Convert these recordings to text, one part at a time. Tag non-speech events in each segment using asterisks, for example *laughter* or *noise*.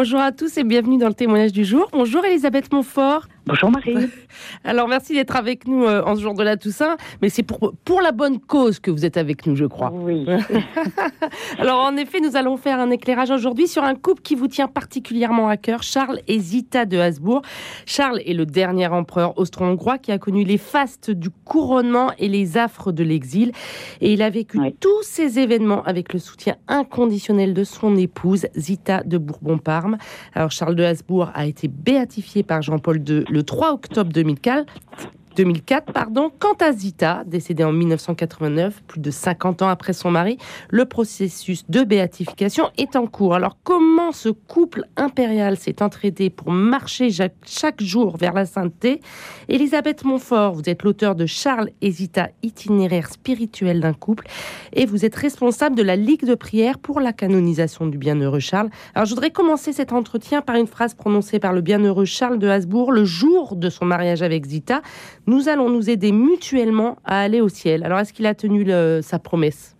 Bonjour à tous et bienvenue dans le témoignage du jour. Bonjour Elisabeth Montfort. Bonjour Marie. Alors merci d'être avec nous euh, en ce jour de la Toussaint, mais c'est pour, pour la bonne cause que vous êtes avec nous, je crois. Oui. *laughs* Alors en effet, nous allons faire un éclairage aujourd'hui sur un couple qui vous tient particulièrement à cœur, Charles et Zita de Habsbourg. Charles est le dernier empereur austro-hongrois qui a connu les fastes du couronnement et les affres de l'exil, et il a vécu tous ces événements avec le soutien inconditionnel de son épouse, Zita de Bourbon-Parme. Alors Charles de Habsbourg a été béatifié par Jean-Paul II le 3 octobre 2004. 2004, pardon. Quant à Zita, décédée en 1989, plus de 50 ans après son mari, le processus de béatification est en cours. Alors, comment ce couple impérial s'est entraidé pour marcher chaque jour vers la sainteté? Elisabeth Montfort, vous êtes l'auteur de Charles et Zita, itinéraire spirituel d'un couple, et vous êtes responsable de la Ligue de prière pour la canonisation du bienheureux Charles. Alors, je voudrais commencer cet entretien par une phrase prononcée par le bienheureux Charles de Habsbourg le jour de son mariage avec Zita nous allons nous aider mutuellement à aller au ciel. Alors, est-ce qu'il a tenu sa promesse?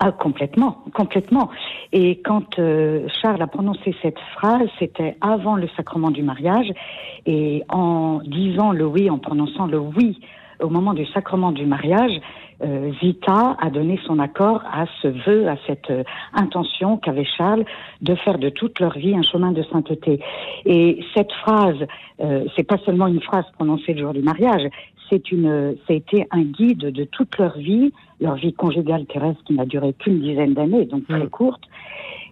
Ah, complètement, complètement. Et quand euh, Charles a prononcé cette phrase, c'était avant le sacrement du mariage, et en disant le oui, en prononçant le oui au moment du sacrement du mariage, euh, Zita a donné son accord à ce vœu, à cette euh, intention qu'avait Charles de faire de toute leur vie un chemin de sainteté. Et cette phrase, euh, c'est pas seulement une phrase prononcée le jour du mariage, c'est une, ça a été un guide de toute leur vie, leur vie conjugale terrestre qui n'a duré qu'une dizaine d'années, donc très mm. courte.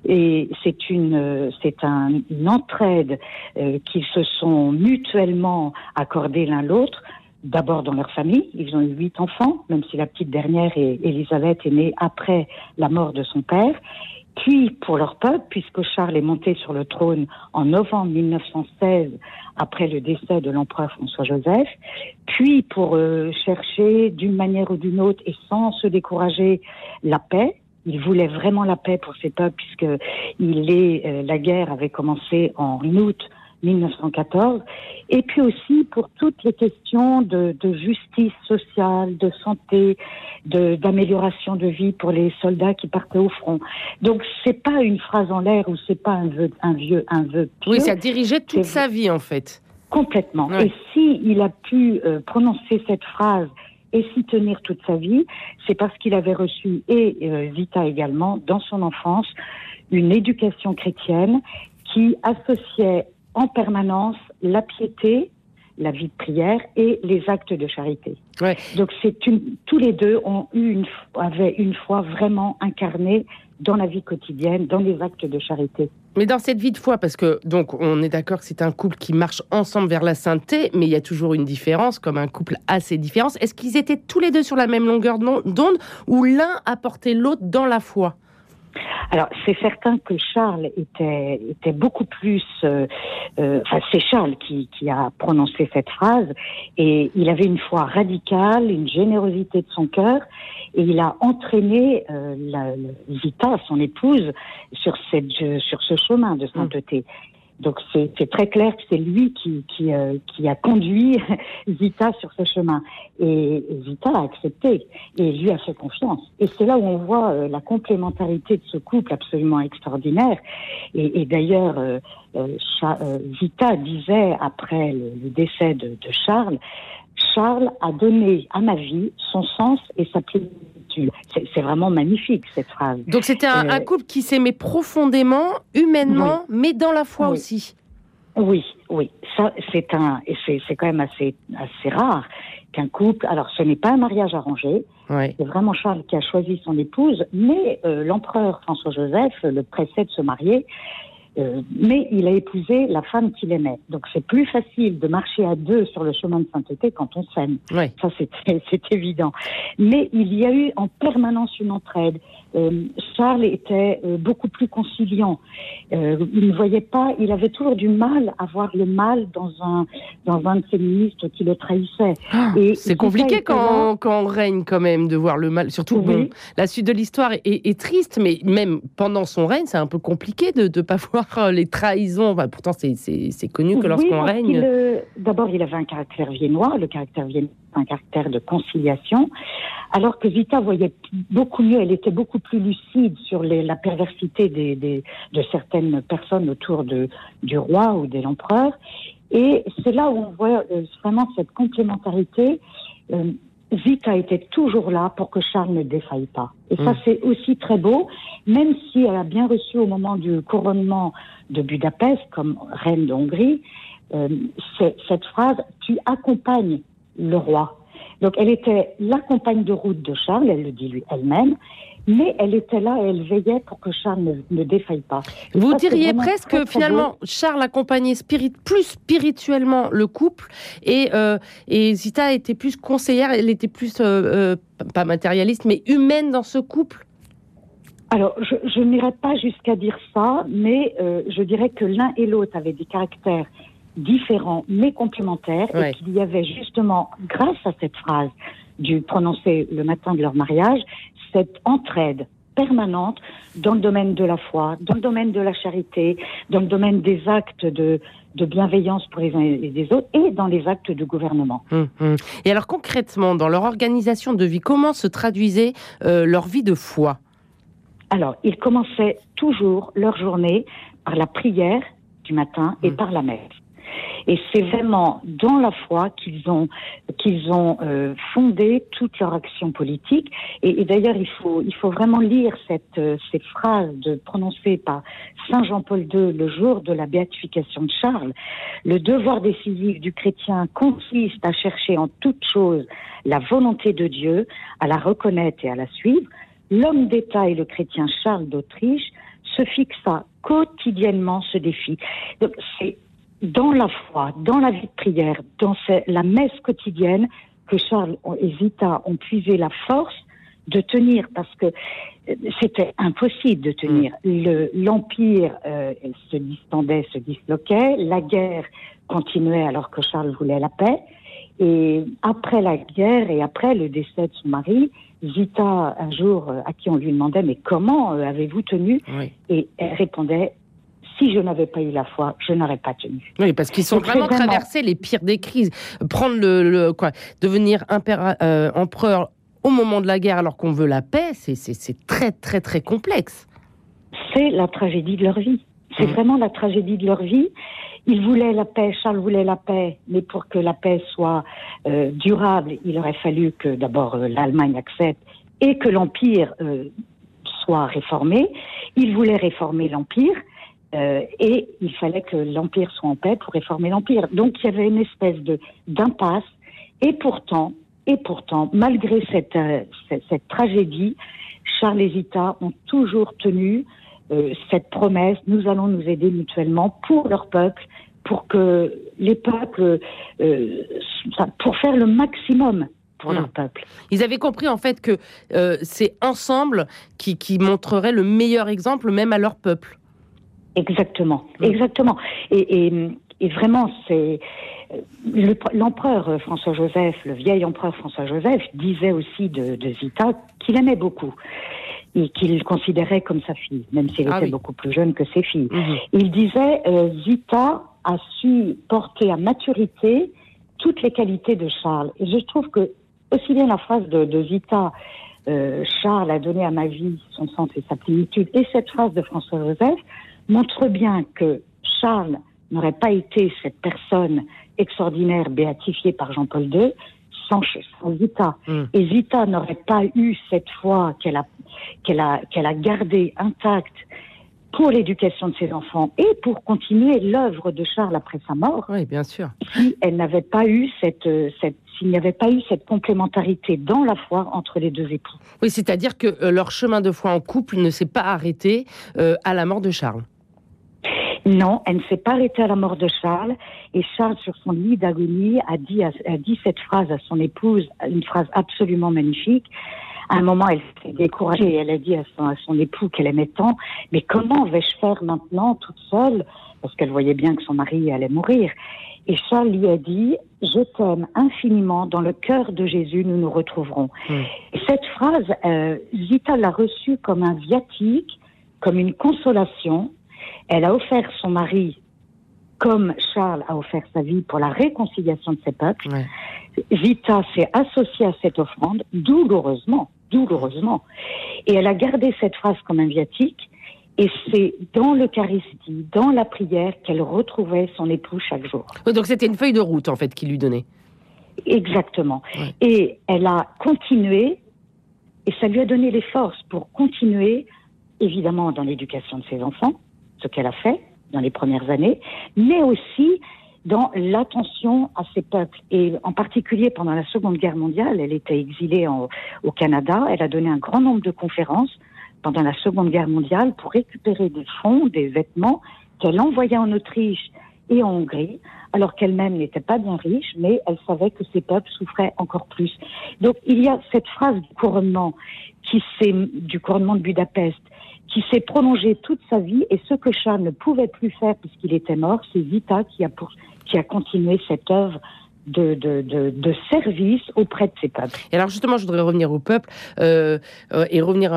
Et c'est une, c'est un, une entraide euh, qu'ils se sont mutuellement accordés l'un l'autre d'abord dans leur famille. Ils ont eu huit enfants, même si la petite dernière, Elisabeth, est née après la mort de son père. Puis pour leur peuple, puisque Charles est monté sur le trône en novembre 1916, après le décès de l'empereur François-Joseph. Puis pour euh, chercher d'une manière ou d'une autre, et sans se décourager, la paix. Il voulait vraiment la paix pour ses peuples, puisque il est, euh, la guerre avait commencé en août 1914, et puis aussi pour toutes les questions de, justice sociale, de santé, d'amélioration de, vie pour les soldats qui partaient au front. Donc c'est pas une phrase en l'air ou c'est pas un vœu, un vieux, un vœu. oui, ça dirigeait toute sa vie en fait. Complètement. Et si il a pu euh, prononcer cette phrase et s'y tenir toute sa vie, c'est parce qu'il avait reçu, et euh, Vita également, dans son enfance, une éducation chrétienne qui associait en permanence la piété, la vie de prière et les actes de charité. Donc c'est une, tous les deux ont eu une, avaient une foi vraiment incarnée dans la vie quotidienne, dans les actes de charité. Mais dans cette vie de foi, parce que donc on est d'accord que c'est un couple qui marche ensemble vers la sainteté, mais il y a toujours une différence, comme un couple a ses différences. Est-ce qu'ils étaient tous les deux sur la même longueur d'onde ou l'un apportait l'autre dans la foi? Alors, c'est certain que Charles était, était beaucoup plus. Euh, euh, enfin, c'est Charles qui, a prononcé cette phrase, et il avait une foi radicale, une générosité de son cœur, et il a entraîné euh, la, Vita, son épouse, sur, cette, sur ce chemin de sainteté. Donc c'est très clair que c'est lui qui, qui, euh, qui, a conduit *laughs* Zita sur ce chemin. Et Zita a accepté et lui a fait confiance. Et c'est là où on voit euh, la complémentarité de ce couple absolument extraordinaire. Et, et d'ailleurs, euh, Zita disait après le, décès de, de Charles, Charles a donné à ma vie son sens et sa plénitude. C'est vraiment magnifique cette phrase. Donc c'était un, euh, couple qui s'aimait profondément, humainement, mais dans la foi aussi. Oui, oui, ça c'est un, et c'est quand même assez assez rare qu'un couple. Alors ce n'est pas un mariage arrangé. C'est vraiment Charles qui a choisi son épouse, mais euh, l'empereur François Joseph le précède de se marier euh, mais il a épousé la femme qu'il aimait. Donc c'est plus facile de marcher à deux sur le chemin de sainteté quand on s'aime. Ça *laughs* c'est évident. Mais il y a eu en permanence une entraide. Euh, Charles était euh, beaucoup plus conciliant. il ne voyait pas, il avait toujours du mal à voir le mal dans un dans un de ses ministres qui le trahissait. Ah, c'est compliqué quand, quand on règne quand même de voir le mal. Surtout bon, la suite de l'histoire est, est, triste, mais même pendant son règne, c'est un peu compliqué de ne pas *laughs* voir oh, les trahisons. pourtant, c'est connu que lorsqu'on règne. Euh, d'abord, il avait un caractère viennois. Le caractère viennois, un caractère de conciliation. Alors que Vita voyait beaucoup mieux, elle était beaucoup plus lucide sur les, la perversité des, des, de certaines personnes autour de, du roi ou de l'empereur. Et c'est là où on voit euh, vraiment cette complémentarité. Euh, Vita était toujours là pour que Charles ne défaille pas. Et ça, mm. c'est aussi très beau, même si elle a bien reçu au moment du couronnement de Budapest comme reine d'Hongrie, euh, cette phrase, tu accompagnes le roi. Donc elle était la compagne de route de Charles, elle le dit lui elle-même, mais elle était là et elle veillait pour que Charles ne, défaille pas. Vous diriez presque que finalement Charles accompagnait spirit, plus spirituellement le couple et, euh, et Zita était plus conseillère, elle était plus, euh, euh, pas matérialiste, mais humaine dans ce couple? Alors, je, je n'irai pas jusqu'à dire ça, mais je dirais que l'un et l'autre avaient des caractères différents mais complémentaires et qu'il y avait justement, grâce à cette phrase du prononcé le matin de leur mariage, cette entraide permanente dans le domaine de la foi, dans le domaine de la charité, dans le domaine des actes de, de bienveillance pour les uns et les autres et dans les actes de gouvernement. Hum, hum. Et alors concrètement, dans leur organisation de vie, comment se traduisait euh, leur vie de foi? Alors, ils commençaient toujours leur journée par la prière du matin et hum. par la messe. Et c'est vraiment dans la foi qu'ils ont qu'ils ont euh, fondé toute leur action politique. Et, d'ailleurs, il faut il faut vraiment lire cette euh, ces phrases de, prononcées par Saint Jean-Paul II le jour de la béatification de Charles. Le devoir décisif du chrétien consiste à chercher en toute chose la volonté de Dieu, à la reconnaître et à la suivre. L'homme d'État et le chrétien Charles d'Autriche se fixa quotidiennement ce défi. Donc c'est dans la foi, dans la vie de prière, dans la messe quotidienne, que Charles et Zita ont puisé la force de tenir parce que euh, c'était impossible de tenir. Mm. L'empire euh, se distendait, se disloquait, la guerre continuait alors que Charles voulait la paix. Et après la guerre et après le décès de son mari, Zita, un jour, euh, à qui on lui demandait mais comment avez-vous tenu? Et elle répondait si je n'avais pas eu la foi, je n'aurais pas tenu. Oui, parce qu'ils sont vraiment, traversés les pires des crises. Prendre le, quoi, devenir euh, empereur au moment de la guerre alors qu'on veut la paix, c'est très très très complexe. C'est la tragédie de leur vie. C'est mmh. vraiment la tragédie de leur vie. Ils voulaient la paix, Charles voulait la paix, mais pour que la paix soit euh, durable, il aurait fallu que d'abord euh, l'Allemagne accepte et que l'Empire soit réformé. Il voulait réformer l'Empire, euh, et il fallait que l'Empire soit en paix pour réformer l'Empire. Donc il y avait une espèce de d'impasse. Et pourtant, et pourtant, malgré cette, euh, cette, tragédie, Charles et Zita ont toujours tenu euh, cette promesse, nous allons nous aider mutuellement pour leur peuple, pour que les peuples, pour faire le maximum pour leur hmm. peuple. Ils avaient compris en fait que c'est ensemble qui, qui montrerait le meilleur exemple même à leur peuple. Exactement, mm. exactement. Et, et, et vraiment, c'est l'empereur euh, François Joseph, le vieil empereur François Joseph, disait aussi de, de Zita qu'il aimait beaucoup et qu'il considérait comme sa fille, même s'il ah était beaucoup plus jeune que ses filles. Mm-hmm. Il disait euh, Zita a su porter à maturité toutes les qualités de Charles. Et je trouve que aussi bien la phrase de, de Zita euh, Charles a donné à ma vie son sens et sa plénitude, et cette phrase de François Joseph montre bien que Charles n'aurait pas été cette personne extraordinaire béatifiée par Jean-Paul II sans, Zita. Hmm. Et Zita n'aurait pas eu cette foi qu'elle a, qu'elle a, qu'elle a gardée intacte pour l'éducation de ses enfants et pour continuer l'œuvre de Charles après sa mort. Oui, bien sûr. Si elle n'avait pas eu cette, cette s'il n'y avait pas eu cette complémentarité dans la foi entre les deux époux. Oui, c'est-à-dire que euh, leur chemin de foi en couple ne s'est pas arrêté euh, à la mort de Charles. Non, elle ne s'est pas arrêtée à la mort de Charles. Et Charles, sur son lit d'agonie, a dit, a dit cette phrase à son épouse, une phrase absolument magnifique. À un moment, elle s'est découragée et elle a dit à son, à son époux qu'elle aimait tant, mais comment vais-je faire maintenant toute seule? Parce qu'elle voyait bien que son mari allait mourir. Et Charles lui a dit, je t'aime infiniment, dans le cœur de Jésus, nous nous retrouverons. Hmm. Et cette phrase, euh, Zita l'a reçue comme un viatique, comme une consolation, Elle a offert son mari comme Charles a offert sa vie pour la réconciliation de ses peuples. Vita s'est associée à cette offrande douloureusement, douloureusement. Et elle a gardé cette phrase comme un viatique. Et c'est dans l'Eucharistie, dans la prière, qu'elle retrouvait son époux chaque jour. donc c'était une feuille de route, en fait, qu'il lui donnait. Exactement. Et elle a continué, et ça lui a donné les forces pour continuer, évidemment, dans l'éducation de ses enfants, ce qu'elle a fait dans les premières années, mais aussi dans l'attention à ses peuples. Et en particulier pendant la Seconde Guerre mondiale, elle était exilée au Canada, elle a donné un grand nombre de conférences pendant la Seconde Guerre mondiale pour récupérer des fonds, des vêtements qu'elle envoyait en Autriche et en Hongrie, alors qu'elle-même n'était pas bien riche, mais elle savait que ses peuples souffraient encore plus. Donc il y a cette phrase du couronnement qui s'est du couronnement de Budapest qui s'est prolongée toute sa vie et ce que Charles ne pouvait plus faire puisqu'il était mort, c'est Vita qui a, qui a continué cette œuvre de, de, de, service auprès de ses peuples. Et alors justement, je voudrais revenir au peuple euh, euh, et revenir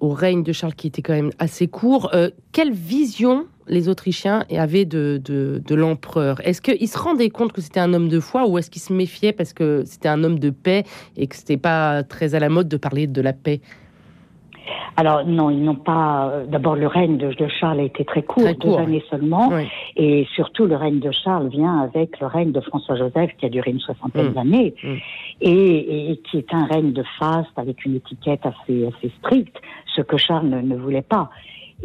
au règne de Charles qui était quand même assez court. Euh, quelle vision les Autrichiens avaient de, de l'empereur? Est-ce qu'ils se rendaient compte que c'était un homme de foi ou est-ce qu'ils se méfiaient parce que c'était un homme de paix et que c'était pas très à la mode de parler de la paix? Alors non, ils n'ont pas. Euh, d'abord, le règne de, Charles a été très court, deux années seulement, et surtout le règne de Charles vient avec le règne de François-Joseph qui a duré une soixantaine mm. d'années, mm. et, qui est un règne de faste avec une étiquette assez, assez stricte, ce que Charles ne, voulait pas.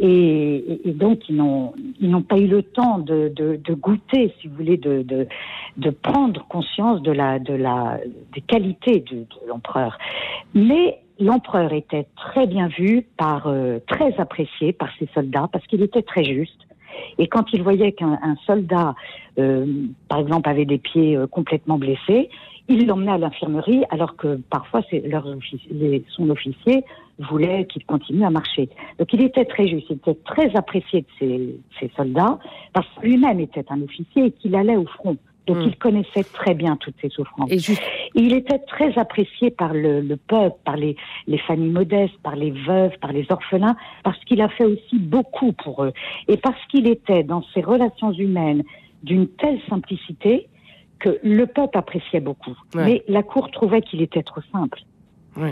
Et, donc ils n'ont ils n'ont pas eu le temps de, de, goûter, si vous voulez, de, de, de prendre conscience de la de la des qualités de, l'empereur. Mais l'empereur était très bien vu, par, euh, très apprécié par ses soldats parce qu'il était très juste. Et quand il voyait qu'un soldat, euh, par exemple, avait des pieds euh, complètement blessés, il l'emmenait à l'infirmerie, alors que parfois leur son officier voulait qu'il continue à marcher. Donc il était très juste, il était très apprécié de ses, ses soldats, parce que lui-même était un officier et qu'il allait au front. Donc hmm. il connaissait très bien toutes ces souffrances. Et, il était très apprécié par le, peuple, par les, familles modestes, par les veuves, par les orphelins, parce qu'il a fait aussi beaucoup pour eux. Et parce qu'il était dans ses relations humaines d'une telle simplicité que le peuple appréciait beaucoup. Mais la cour trouvait qu'il était trop simple.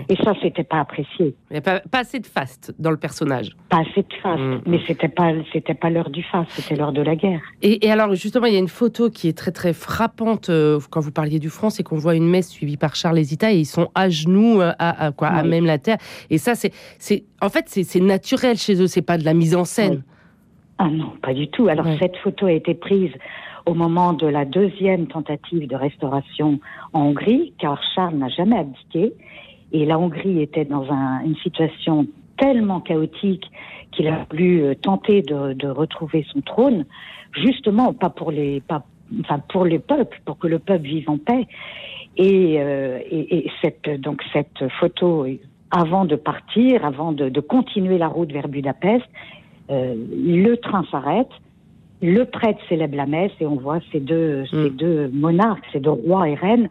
Et ça, c'était pas apprécié. Il n'y a pas, assez de faste dans le personnage. Pas assez de faste, mm, mais mm. c'était pas c'était pas l'heure du faste, c'était l'heure de la guerre. Et, alors justement, il y a une photo qui est très très frappante euh, quand vous parliez du front, c'est qu'on voit une messe suivie par Charles Zita et ils sont à genoux, euh, à, quoi, à même la terre. Et ça, c'est c'est en fait c'est naturel chez eux, c'est pas de la mise en scène. Ah non, pas du tout. Alors cette photo a été prise au moment de la deuxième tentative de restauration en Hongrie, car Charles n'a jamais abdiqué. Et la Hongrie était dans une situation tellement chaotique qu'il a voulu euh, tenter de, retrouver son trône, justement pas pour les pas, enfin pour les peuples, pour que le peuple vive en paix. Et, euh, cette donc cette photo avant de partir, avant de, continuer la route vers Budapest, euh, le train s'arrête. Le prêtre célèbre la messe et on voit ces deux, ces mm. deux monarques, ces deux rois et reines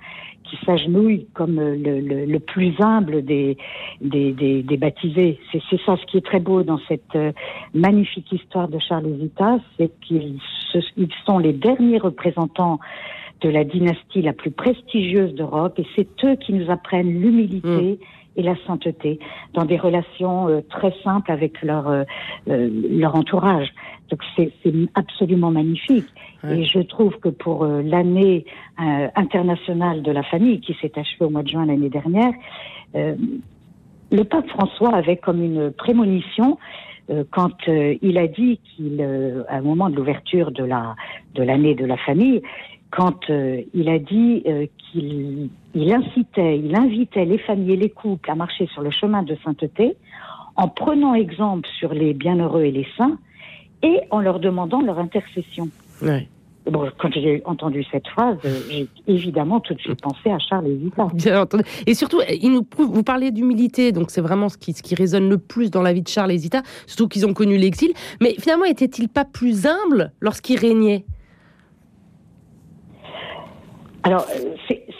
qui s'agenouille comme le, le, plus humble des, des, des, baptisés. C'est ça ce qui est très beau dans cette euh, magnifique histoire de Charles Vita, c'est qu'ils ils sont les derniers représentants de la dynastie la plus prestigieuse d'Europe et c'est eux qui nous apprennent l'humilité. Mm. et la sainteté dans des relations euh, très simples avec leur euh, leur entourage. Donc c'est absolument magnifique. Et je trouve que pour euh, l'année euh, internationale de la famille qui s'est achevée au mois de juin l'année dernière, euh, le pape François avait comme une prémonition quand il a dit qu'il, à un moment de l'ouverture de la de l'année de la famille, quand il a dit qu'il il incitait, il invitait les familles et les couples à marcher sur le chemin de sainteté en prenant exemple sur les bienheureux et les saints et en leur demandant leur intercession. Ouais. Bon, quand j'ai entendu cette phrase, j'ai évidemment tout de suite pensé à Charles Vita. Bien entendu. Et surtout, il nous prouve, vous parlez d'humilité, donc c'est vraiment ce qui, ce qui résonne le plus dans la vie de Charles et Zita, surtout qu'ils ont connu l'exil. Mais finalement, était-il pas plus humble lorsqu'il régnait alors,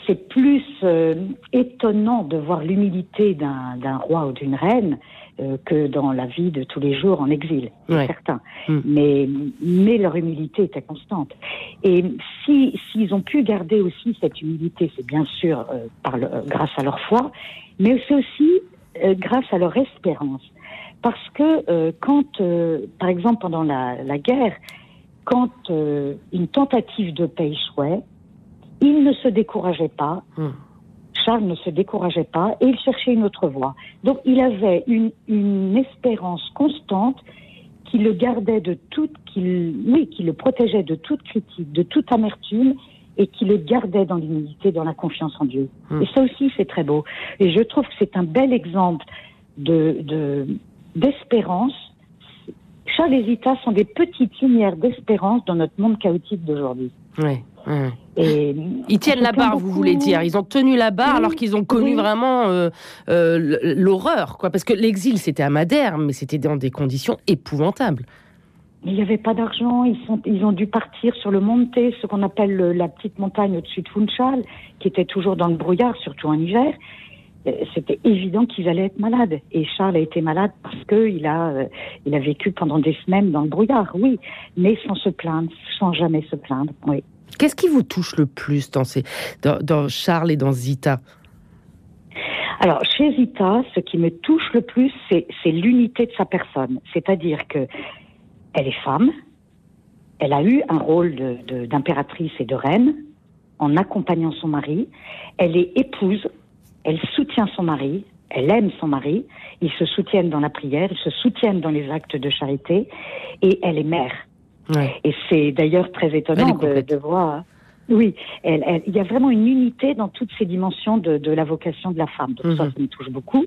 c'est plus euh, étonnant de voir l'humilité d'un roi ou d'une reine euh, que dans la vie de tous les jours en exil, c'est certain. Hmm. Mais, mais leur humilité était constante. Et si s'ils ont pu garder aussi cette humilité, c'est bien sûr euh, par grâce à leur foi, mais c'est aussi grâce à leur espérance. Parce que quand, par exemple, pendant la, la guerre, quand une tentative de paix échouait, ils ne se décourageaient pas. Charles ne se décourageait pas et il cherchait une autre voie. Donc il avait une, une espérance constante qui le gardait de toute, qui, oui, qui le protégeait de toute critique, de toute amertume et qui le gardait dans l'humilité, dans la confiance en Dieu. Hmm. Et ça aussi, c'est très beau. Et je trouve que c'est un bel exemple de d'espérance. Charles et Zita sont des petites lumières d'espérance dans notre monde chaotique d'aujourd'hui. Oui. Et ils tiennent la barre, vous voulez dire. Ils ont tenu la barre alors qu'ils ont connu vraiment euh, euh, l'horreur, quoi. Parce que l'exil, c'était à Madère, mais c'était dans des conditions épouvantables. Mais il n'y avait pas d'argent. Ils, sont, ils ont dû partir sur le Monte, ce qu'on appelle la petite montagne au-dessus de Funchal, qui était toujours dans le brouillard, surtout en hiver. Euh, c'était évident qu'ils allaient être malades. Et Charles a été malade parce qu'il a, il a vécu pendant des semaines dans le brouillard, oui, mais sans se plaindre, sans jamais se plaindre, oui. Qu'est-ce qui vous touche le plus dans, Charles et dans Zita? Alors, chez Zita, ce qui me touche le plus, c'est l'unité de sa personne. C'est-à-dire que elle est femme, elle a eu un rôle d'impératrice et de reine en accompagnant son mari. Elle est épouse, elle soutient son mari, elle aime son mari, ils se soutiennent dans la prière, ils se soutiennent dans les actes de charité, et elle est mère. Et c'est d'ailleurs très étonnant de, voir. Oui, il y a vraiment une unité dans toutes ces dimensions de, la vocation de la femme. Donc ça, mhm. ça me touche beaucoup.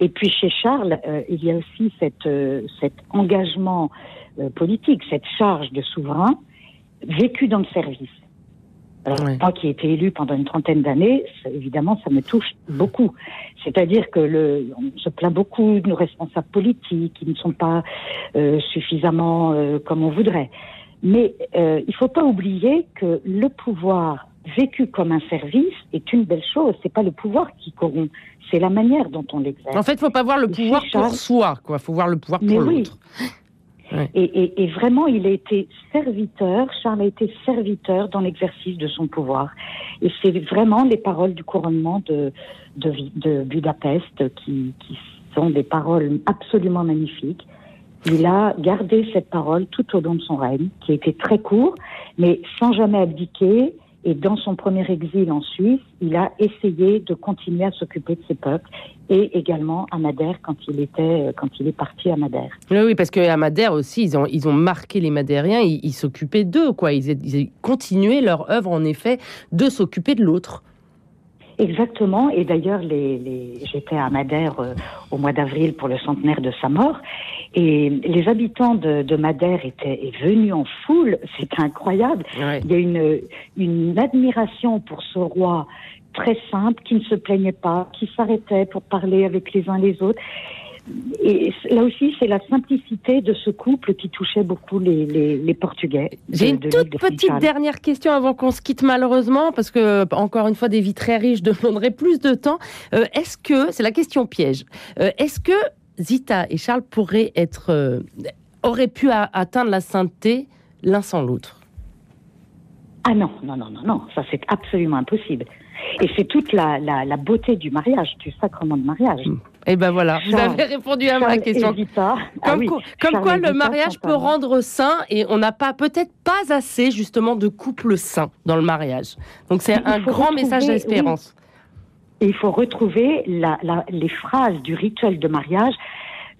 Et puis chez Charles, euh, il y a aussi cette, euh, cet engagement euh, politique, cette charge de souverain vécu dans le service. Alors, moi qui ai été élu pendant une trentaine d'années, évidemment, ça me touche beaucoup. C'est-à-dire que le, on se plaint beaucoup de nos responsables politiques qui ne sont pas euh, suffisamment euh, comme on voudrait. Mais euh, il ne faut pas oublier que le pouvoir vécu comme un service est une belle chose. C'est pas le pouvoir qui corrompt, c'est la manière dont on l'exerce. En fait, il faut pas voir le pouvoir pour soi, quoi. Faut voir le pouvoir pour l'autre. Et, vraiment, il a été serviteur, Charles a été serviteur dans l'exercice de son pouvoir. Et c'est vraiment les paroles du couronnement de, Budapest qui, qui sont des paroles absolument magnifiques. Il a gardé cette parole tout au long de son règne, qui été très court, mais sans jamais abdiquer, et dans son premier exil en Suisse, il a essayé de continuer à s'occuper de ses peuples et également à Madère quand il était quand il est parti à Madère. Oui, oui parce qu'à Madère aussi, ils ont ils ont marqué les Madériens, ils s'occupaient d'eux, quoi. Ils, ils continuaient leur œuvre en effet de s'occuper de l'autre. Exactement. Et d'ailleurs, les, les... j'étais à Madère euh, au mois d'avril pour le centenaire de sa mort. Et les habitants de, de Madère étaient venus en foule. C'était incroyable. Il y a une, une admiration pour ce roi très simple, qui ne se plaignait pas, qui s'arrêtait pour parler avec les uns les autres et là aussi, c'est la simplicité de ce couple qui touchait beaucoup les, les, Portugais. J'ai une toute petite dernière question avant qu'on se quitte malheureusement, parce que encore une fois, des vies très riches *laughs* demanderaient plus de temps. Euh, est-ce que, c'est la question piège, euh, est-ce que Zita et Charles pourraient être, euh, auraient pu atteindre la sainteté l'un sans l'autre? Ah non, non, non, non, non, ça c'est absolument impossible. Et c'est toute la, la, beauté du mariage, du sacrement de mariage. Hmm. Et eh ben voilà, vous avez répondu à ma question. Ah comme, quoi, comme quoi le mariage peut rendre saint et on n'a pas peut-être pas assez justement de couples saints dans le mariage. Donc c'est un grand message d'espérance. Il faut retrouver la, les phrases du rituel de mariage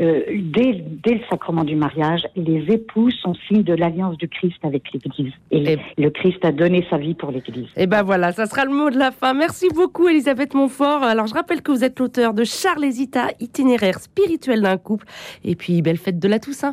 euh, dès, le sacrement du mariage, les époux sont signe de l'alliance du Christ avec l'Église. Et, le Christ a donné sa vie pour l'Église. Et ben voilà, ça sera le mot de la fin. Merci beaucoup, Elisabeth Montfort. Alors, je rappelle que vous êtes l'auteur de Charles Zita, itinéraire spirituel d'un couple. Et puis, belle fête de la Toussaint.